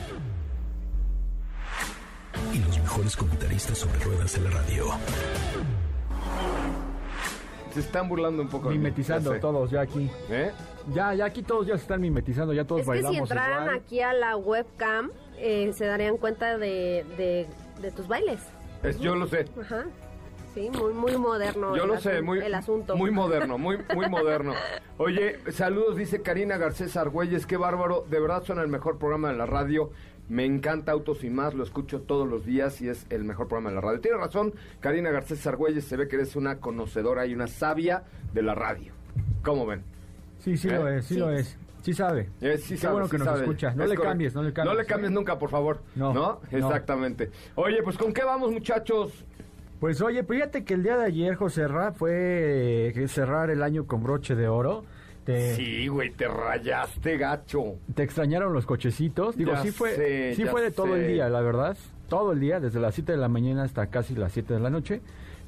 Y los mejores comentaristas sobre ruedas de la radio. Se están burlando un poco. Mimetizando ya todos ya aquí. ¿Eh? Ya, ya aquí todos ya se están mimetizando, ya todos Es que si bailamos entraran igual. aquí a la webcam, eh, se darían cuenta de, de, de tus bailes. Es- yo lo sé. Ajá. Sí, muy, muy moderno. Yo el lo sé, muy, El asunto. muy moderno, muy, muy moderno. Oye, saludos, dice Karina Garcés Argüelles, qué bárbaro, de verdad suena el mejor programa de la radio. Me encanta Autos y más, lo escucho todos los días y es el mejor programa de la radio. Tiene razón, Karina Garcés Argüelles, se ve que eres una conocedora y una sabia de la radio. ¿Cómo ven? Sí, sí ¿Eh? lo es, sí, Sí. lo es. Sí sabe. Eh, sí Qué sabe, bueno sí que nos sabe. escucha. No Es le correcto. cambies, no le cambies. No le cambies ¿eh? nunca, por favor. No, no. Exactamente. Oye, pues ¿con qué vamos, muchachos? Pues oye, fíjate que el día de ayer, José Ra, fue eh, cerrar el año con broche de oro. Te, Sí, güey, te rayaste, gacho. te extrañaron los cochecitos. Digo, Ya sí fue, sé, sí fue de todo el día, la verdad. Todo el día, desde las 7 de la mañana hasta casi las 7 de la noche.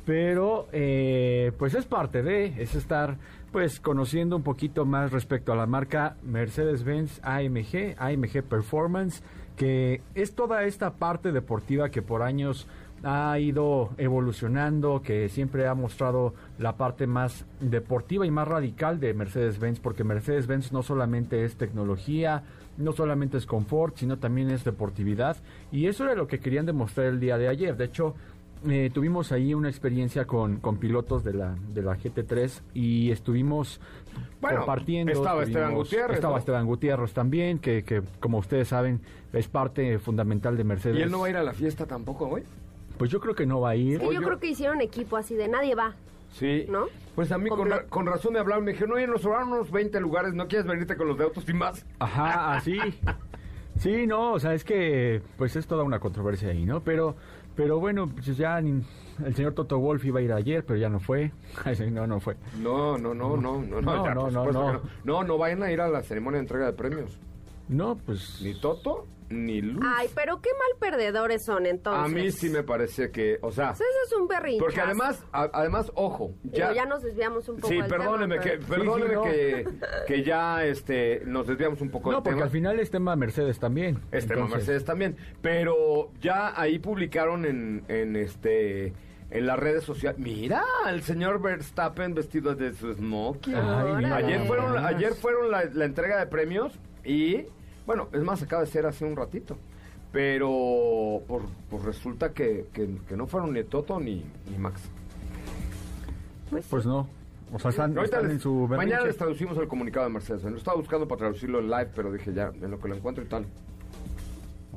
Pero, eh, pues es parte de, es estar, pues, conociendo un poquito más respecto a la marca Mercedes-Benz AMG, AMG Performance, que es toda esta parte deportiva que por años ha ido evolucionando, que siempre ha mostrado la parte más deportiva y más radical de Mercedes-Benz, porque Mercedes-Benz no solamente es tecnología, no solamente es confort, sino también es deportividad. Y eso era lo que querían demostrar el día de ayer. De hecho, eh, tuvimos ahí una experiencia con, con pilotos de la, de la GT3 y estuvimos Bueno, compartiendo. estaba Esteban Gutiérrez, Estaba ¿no? Esteban Gutiérrez también, que, que como ustedes saben es parte fundamental de Mercedes. ¿Y él no va a ir a la fiesta tampoco, güey? Pues yo creo que no va a ir. Es que yo Oye. creo que hicieron equipo así de nadie va. Sí. ¿No? Pues a mí con, Comple- ra- con razón me hablaron, me dijeron, oye, nos sobraron unos 20 lugares, ¿no quieres venirte con los de autos y más? Ajá, así. Sí, no, o sea, es que pues es toda una controversia ahí, ¿no? Pero pero bueno, pues ya ni- el señor Toto Wolf iba a ir ayer, pero ya no fue. Sí, no, no fue. No, no, no, no, no, no, No, ya, no, por no, supuesto no. que no. No, no vayan a ir a la ceremonia de entrega de premios. No, pues Ni Toto, ni Luz. Ay, pero qué mal perdedores son entonces. a mí sí me parece que, o sea, Pues eso es un berrinche. porque además, a- además, ojo, Ya, ya... ya nos desviamos un poco. Sí, del perdóneme, tema, que, perdóneme Sí, sí, no. que, que ya este, nos desviamos un poco no, del porque tema. al final es tema Mercedes también. Este tema Entonces, Mercedes también. Pero ya ahí publicaron en, en este en las redes sociales. Mira, el señor Verstappen vestido de su smoking. Ay, mira. ayer fueron, ayer fueron la, la entrega de premios y bueno, es más, acaba de ser hace un ratito. Pero por, pues resulta que, que- que no fueron ni Toto ni, ni Max. Pues no. O sea, están, Ahorita están les- en su mañana berrinche. les traducimos el comunicado de Mercedes. Lo estaba buscando para traducirlo en live, pero dije ya, en lo que lo encuentro y tal.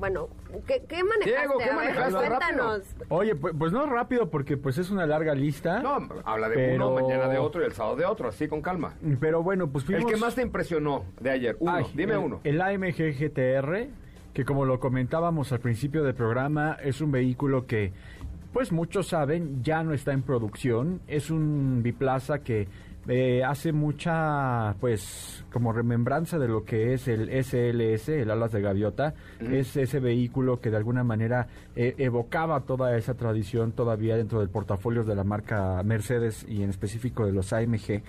Bueno, ¿qué, qué manejaste? Diego, ¿qué A ver, manejaste? Cuéntanos. Oye, pues, pues no rápido porque pues es una larga lista. No, habla de Pero- uno, mañana de otro y el sábado de otro, así con calma. Pero bueno, pues El fuimos... que más te impresionó de ayer, uno, Ay, dime el- uno. El AMG GTR, que como lo comentábamos al principio del programa, es un vehículo que, pues muchos saben, ya no está en producción. Es un biplaza que eh, hace mucha, pues, como remembranza de lo que es el SLS, el Alas de Gaviota. Es ese vehículo que de alguna manera eh, evocaba toda esa tradición todavía dentro del portafolio de la marca Mercedes y en específico de los AMG.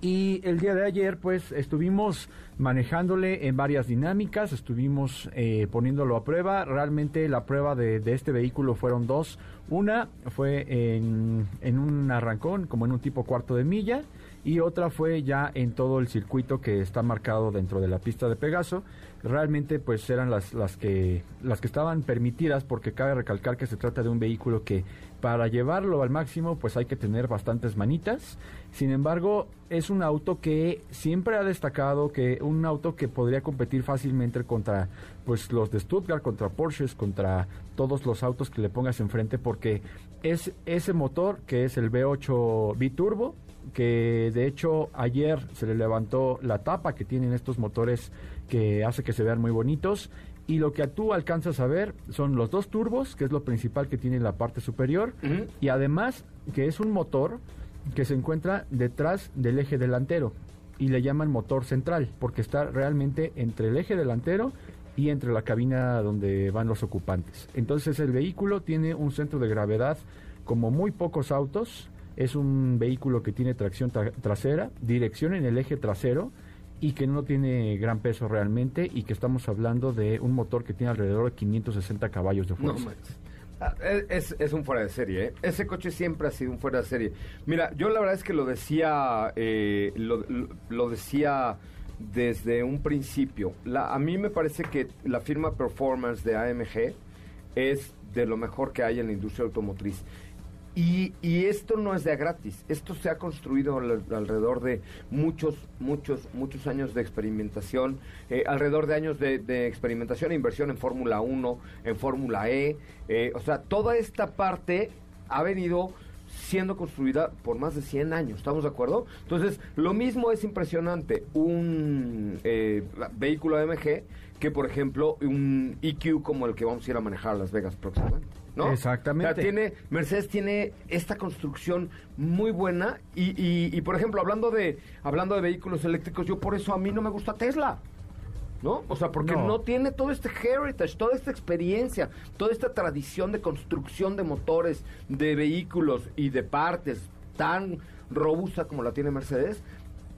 Y el día de ayer, pues, estuvimos manejándole en varias dinámicas, estuvimos eh, poniéndolo a prueba. Realmente la prueba de, de este vehículo fueron dos. Una fue en, en un arrancón, como en un tipo cuarto de milla, y otra fue ya en todo el circuito que está marcado dentro de la pista de Pegaso. Realmente, pues, eran las, las, que, las que estaban permitidas, porque cabe recalcar que se trata de un vehículo que para llevarlo al máximo, pues hay que tener bastantes manitas. Sin embargo, es un auto que siempre ha destacado que un auto que podría competir fácilmente contra pues los de Stuttgart, contra Porsches, contra todos los autos que le pongas enfrente porque es ese motor que es el V8 biturbo que de hecho ayer se le levantó la tapa que tienen estos motores que hace que se vean muy bonitos. Y lo que tú alcanzas a ver son los dos turbos, que es lo principal que tiene en la parte superior, y además que es un motor que se encuentra detrás del eje delantero. Y le llaman motor central porque está realmente entre el eje delantero y entre la cabina donde van los ocupantes. Entonces el vehículo tiene un centro de gravedad como muy pocos autos, es un vehículo que tiene tracción tra- trasera, dirección en el eje trasero y que no tiene gran peso realmente y que estamos hablando de un motor que tiene alrededor de 560 caballos de No fuerza. manches. Ah, Es, es un fuera de serie, ¿eh? Ese coche siempre ha sido un fuera de serie. Mira, yo la verdad es que lo decía, eh, lo decía desde un principio. La, a mí me parece que la firma Performance de AMG es de lo mejor que hay en la industria automotriz. Y, y esto no es de a gratis, esto se ha construido al- alrededor de muchos, muchos, muchos años de experimentación, eh, alrededor de años de, de experimentación e inversión en Fórmula 1, en Fórmula E, eh, o sea, toda esta parte ha venido siendo construida por más de 100 años, ¿estamos de acuerdo? Entonces, lo mismo es impresionante un eh, vehículo AMG que, por ejemplo, un EQ como el que vamos a ir a manejar a Las Vegas próximamente. ¿No? Exactamente. O sea, tiene, Mercedes tiene esta construcción muy buena y, y, y, por ejemplo, hablando de, hablando de vehículos eléctricos, yo por eso a mí no me gusta Tesla. ¿No? O sea, porque No. no. tiene todo este heritage, toda esta experiencia, toda esta tradición de construcción de motores, de vehículos y de partes tan robusta como la tiene Mercedes.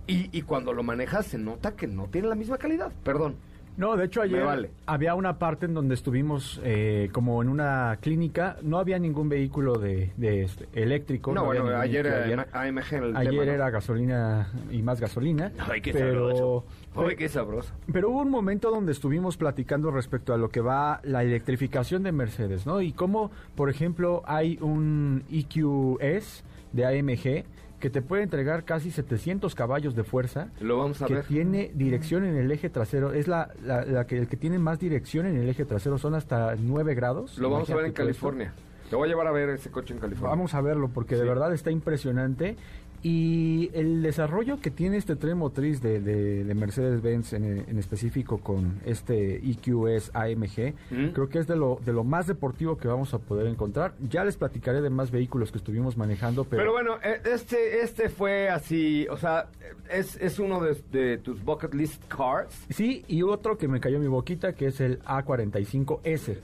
Y, y cuando lo manejas se nota que no tiene la misma calidad. Perdón. No, de hecho ayer vale. había una parte en donde estuvimos eh, como en una clínica, no había ningún vehículo de, de este, eléctrico. No, bueno, ayer era AMG en el Ayer tema, ¿no? era gasolina y más gasolina. Ay, qué pero, sabroso. Ay, qué sabroso. Pero hubo un momento donde estuvimos platicando respecto a lo que va la electrificación de Mercedes, ¿no? Y cómo, por ejemplo, hay un EQS de AMG que te puede entregar casi 700 caballos de fuerza. Lo vamos a que ver. tiene dirección en el eje trasero. Es la, la, la que, el que tiene más dirección en el eje trasero. Son hasta 9 grados. Lo vamos a ver en esto. California. Te voy a llevar a ver ese coche en California. Vamos a verlo porque de verdad está impresionante. Y el desarrollo que tiene este tren motriz de, de- de Mercedes-Benz en, en específico con este EQS AMG, Mm. creo que es de lo, de lo más deportivo que vamos a poder encontrar. Ya les platicaré de más vehículos que estuvimos manejando, pero, Pero bueno, eh, este, este fue así, o sea, es, es uno de, de tus bucket list cars. sí, y otro que me cayó en mi boquita que es el A45S.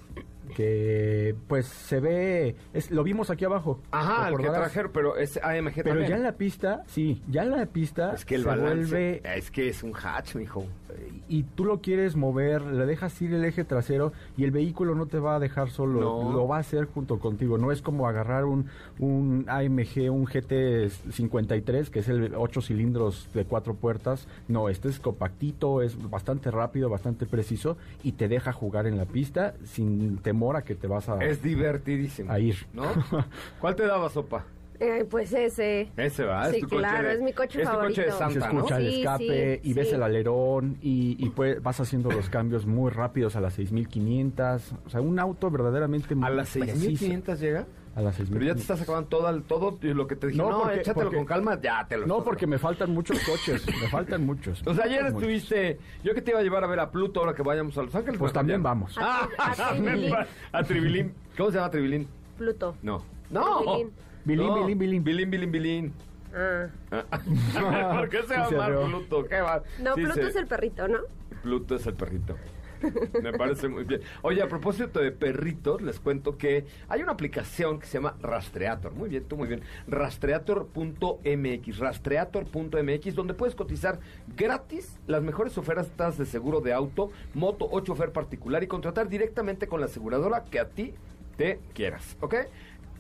Que pues se ve, es, lo vimos aquí abajo. Ajá, el que trajeron, pero es AMG Pero también. ya en la pista, sí, ya en la pista Es que el se balance, vuelve es que es un hatch, mijo. Y tú lo quieres mover, le dejas ir el eje trasero y el vehículo no te va a dejar solo, No. lo va a hacer junto contigo. No es como agarrar un, un AMG, un GT53, que es el 8 cilindros de cuatro puertas. No, este es compactito, es bastante rápido, bastante preciso y te deja jugar en la pista sin temor a que te vas a, Es divertidísimo. a ir. ¿No? ¿Cuál te daba sopa? Eh, pues ese. Ese va, Sí, es tu coche claro, de- es mi coche es tu coche de favorito. se Santa, ¿no? escucha el escape sí, y ves el alerón y, y pues vas haciendo los cambios muy rápidos a las 6500. O sea, un auto verdaderamente ¿A las preciso. 6500 llega? A las 6500. Pero ya te estás acabando todo, todo y lo que te dije. No, No, porque- échatelo porque- con calma, ya te lo No, porque me faltan muchos coches, me faltan muchos. O sea, ayer Muchos. estuviste. Yo que te iba a llevar a ver a Pluto ahora que vayamos a Los Ángeles. Pues también vamos. Ah, A Tribilín. a Tribilín. ¿Cómo se llama Tribilín? Pluto. No. No. Tribilín. Bilín, No. bilín, bilín. Bilín, bilín, bilín. Ah. ¿Por qué se Sí llama. Pluto? ¿Qué va? No, Sí Pluto se- es el perrito, ¿no? Pluto es el perrito. Me parece muy bien. Oye, a propósito de perritos, les cuento que hay una aplicación que se llama Rastreator. Muy bien, tú muy bien. Rastreator.mx. Rastreator.mx, donde puedes cotizar gratis las mejores ofertas de seguro de auto, moto o chofer particular y contratar directamente con la aseguradora que a ti te quieras. ¿Ok?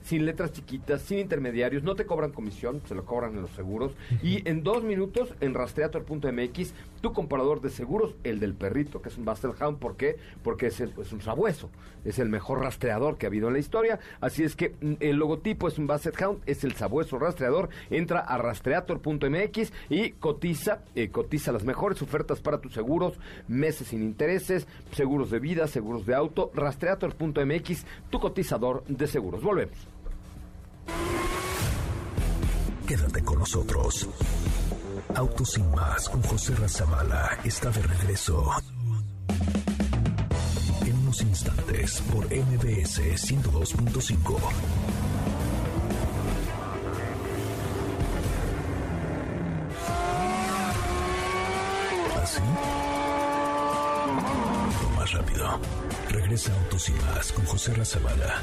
Sin letras chiquitas, sin intermediarios, no te cobran comisión, se lo cobran en los seguros. Y en dos minutos, en rastreator.mx, tu comparador de seguros, el del perrito, que es un Bastel Hound, ¿por qué? Porque es, el- es un sabueso, es el mejor rastreador que ha habido en la historia. Así es que mm, el logotipo es un Basset Hound, es el sabueso rastreador. Entra a rastreator.mx y cotiza, eh, cotiza las mejores ofertas para tus seguros, meses sin intereses, seguros de vida, seguros de auto. Rastreator.mx, tu cotizador de seguros. Volvemos. Quédate con nosotros. Autos sin más con José Razabala está de regreso. En unos instantes por MBS 102.5. ¿Así? Más rápido. Regresa Autos y más con José Razabala.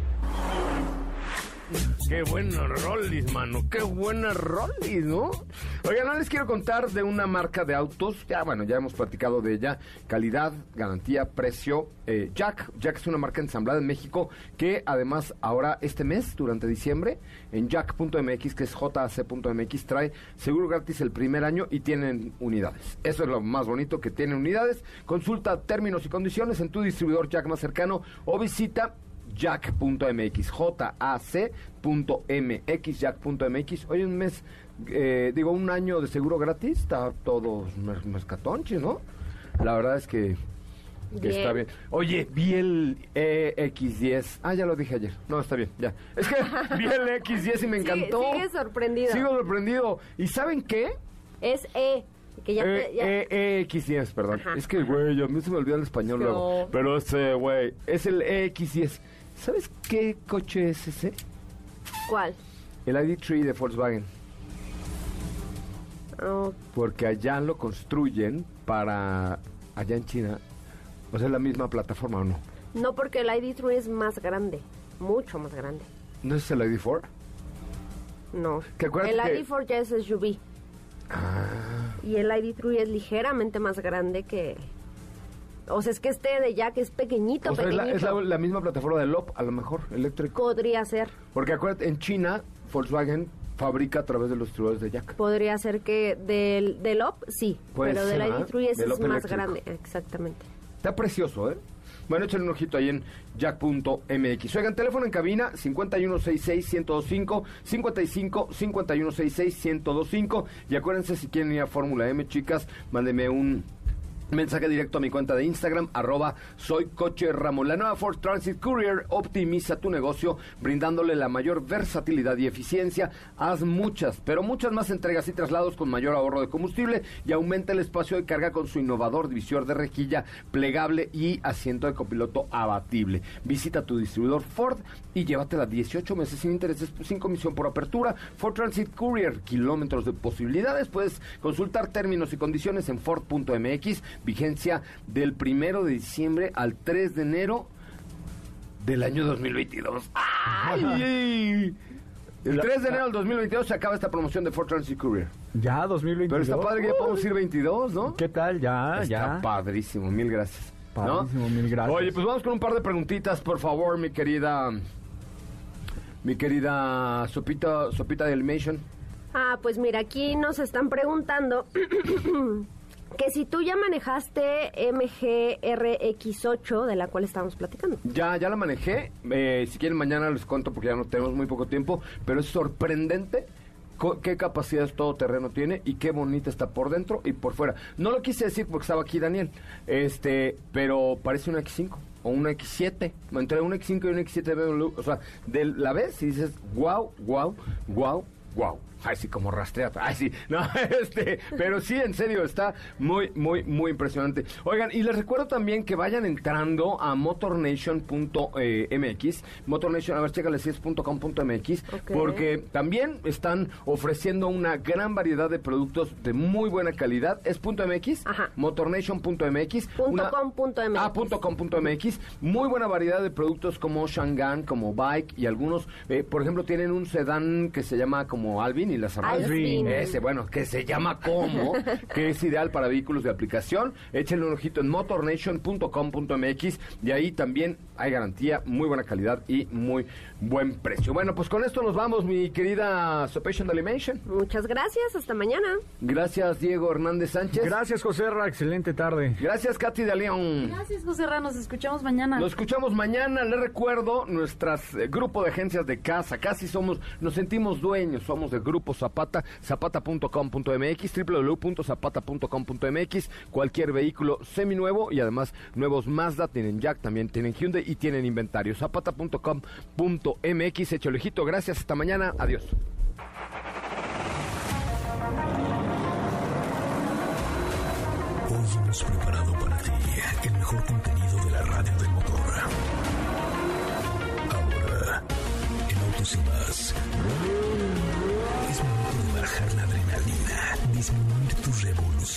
Qué buena Rollis, mano. Qué buena Rollis, ¿no? Oigan, no les quiero contar de una marca de autos. Ya, bueno, ya hemos platicado de ella. Calidad, garantía, precio. Eh, Jack. Jack es una marca ensamblada en México que además ahora este mes, durante diciembre, en jack.mx, que es jac.mx, trae seguro gratis el primer año y tienen unidades. Eso es lo más bonito, que tienen unidades. Consulta términos y condiciones en tu distribuidor Jack más cercano o visita jack.mx, J-A-C.mx, jack.mx. Hoy un mes, eh, digo, un año de seguro gratis, está todo mer- mercatonche, ¿no? La verdad es que, que Bien. está bien. Oye, vi el EX10. Ah, ya lo dije ayer. No, está bien, ya. Es que vi el EX10 y me encantó. sigue sorprendido. Sigo sorprendido. ¿Y saben qué? Es E. Que ya te- ya- Eh, eh, EX10, perdón. Ajá. Es que, güey, a mí se me olvidó el español No. luego. Pero ese, güey, es el EX10. ¿Sabes qué coche es ese? ¿Cuál? El ID3 de Volkswagen. Oh, Porque allá lo construyen para... Allá en China. O sea, es la misma plataforma, ¿o no? no, porque el ID3 es más grande. Mucho más grande. ¿No es el ID4? No. Que acuérdate El que- ID4 ya es SUV. Ah, Y el ID3 es ligeramente más grande que... O sea, es que este de Jack es pequeñito, o sea, es, la, pequeñito. es la- la misma plataforma del LOP, a lo mejor, eléctrico. Podría ser. Porque acuérdate, en China, Volkswagen fabrica a través de los distribuidores de Jack. Podría ser que del, del OP, sí. Puede pero ser, ¿ah? ID3 ese Del es más eléctrico. grande. Exactamente. Está precioso, ¿eh? Bueno, échale un ojito ahí en jack.mx. Oigan, teléfono en cabina 5166-1025, 55-5166-1025. Y acuérdense, si quieren ir a Fórmula M, chicas, mándenme un Mensaje directo a mi cuenta de Instagram, arroba soy coche. La nueva Ford Transit Courier optimiza tu negocio brindándole la mayor versatilidad y eficiencia. Haz muchas, pero muchas más entregas y traslados con mayor ahorro de combustible y aumenta el espacio de carga con su innovador divisor de rejilla plegable y asiento de copiloto abatible. Visita tu distribuidor Ford y llévatela 18 meses sin intereses, sin comisión por apertura. Ford Transit Courier, kilómetros de posibilidades. Puedes consultar términos y condiciones en Ford.mx vigencia del primero de diciembre al 3 de enero del año 2022. ¡Ay! El 3 de enero del 2022 se acaba esta promoción de Ford Transit Courier. Ya, 2022. Pero está padre que ya podemos ir 22, ¿no? ¿Qué tal? Ya, Está ya. padrísimo, mil gracias. ¿no? Padrísimo, mil gracias. Oye, pues vamos con un par de preguntitas, por favor, mi querida... Mi querida Sopita, Sopita de Animation. Ah, pues mira, aquí nos están preguntando que si tú ya manejaste MGRX8, de la cual estábamos platicando. Ya, ya la manejé. Eh, si quieren, mañana les cuento porque ya no tenemos muy poco tiempo. Pero es sorprendente qué capacidades todoterreno tiene y qué bonita está por dentro y por fuera. No lo quise decir porque estaba aquí Daniel, este, pero parece una X5 o una X7. Entre una X5 y una X7 BMW, o sea, de, la ves y dices, wow, wow, wow, wow. Ay, sí, como rastrea. Ay, sí. No, este, pero sí, en serio, está muy, muy, muy impresionante. Oigan, y les recuerdo también que vayan entrando a motornation.mx. Motornation, a ver, chécale si es .com.mx. Ok. Porque también están ofreciendo una gran variedad de productos de muy buena calidad. Es .mx, Ajá. motornation.mx. Punto una- com punto MX. Ah, punto com punto MX. Muy buena variedad de productos como Shangan, como Bike y algunos, eh, por ejemplo, tienen un sedán que se llama como Alvin y las armas. Alvin. Ese, bueno, que se llama como, que es ideal para vehículos de aplicación. Échenle un ojito en motornation.com.mx y ahí también hay garantía, muy buena calidad y muy buen precio. Bueno, pues con esto nos vamos, mi querida Sopation Animation. Muchas gracias, hasta mañana. Gracias, Diego Hernández Sánchez. Gracias, José Ra. Excelente tarde. Gracias, Katy de León. Gracias, José Ra. Nos escuchamos mañana. Nos escuchamos mañana. Les recuerdo nuestras eh, grupo de agencias de casa. Casi somos, nos sentimos dueños. Somos de Grupo Zapata, zapata.com.mx, www.zapata.com.mx. Cualquier vehículo seminuevo y además nuevos Mazda tienen Jack, también tienen Hyundai y tienen inventario. Zapata.com.mx. Hecho lejito. Gracias. Hasta mañana. Adiós.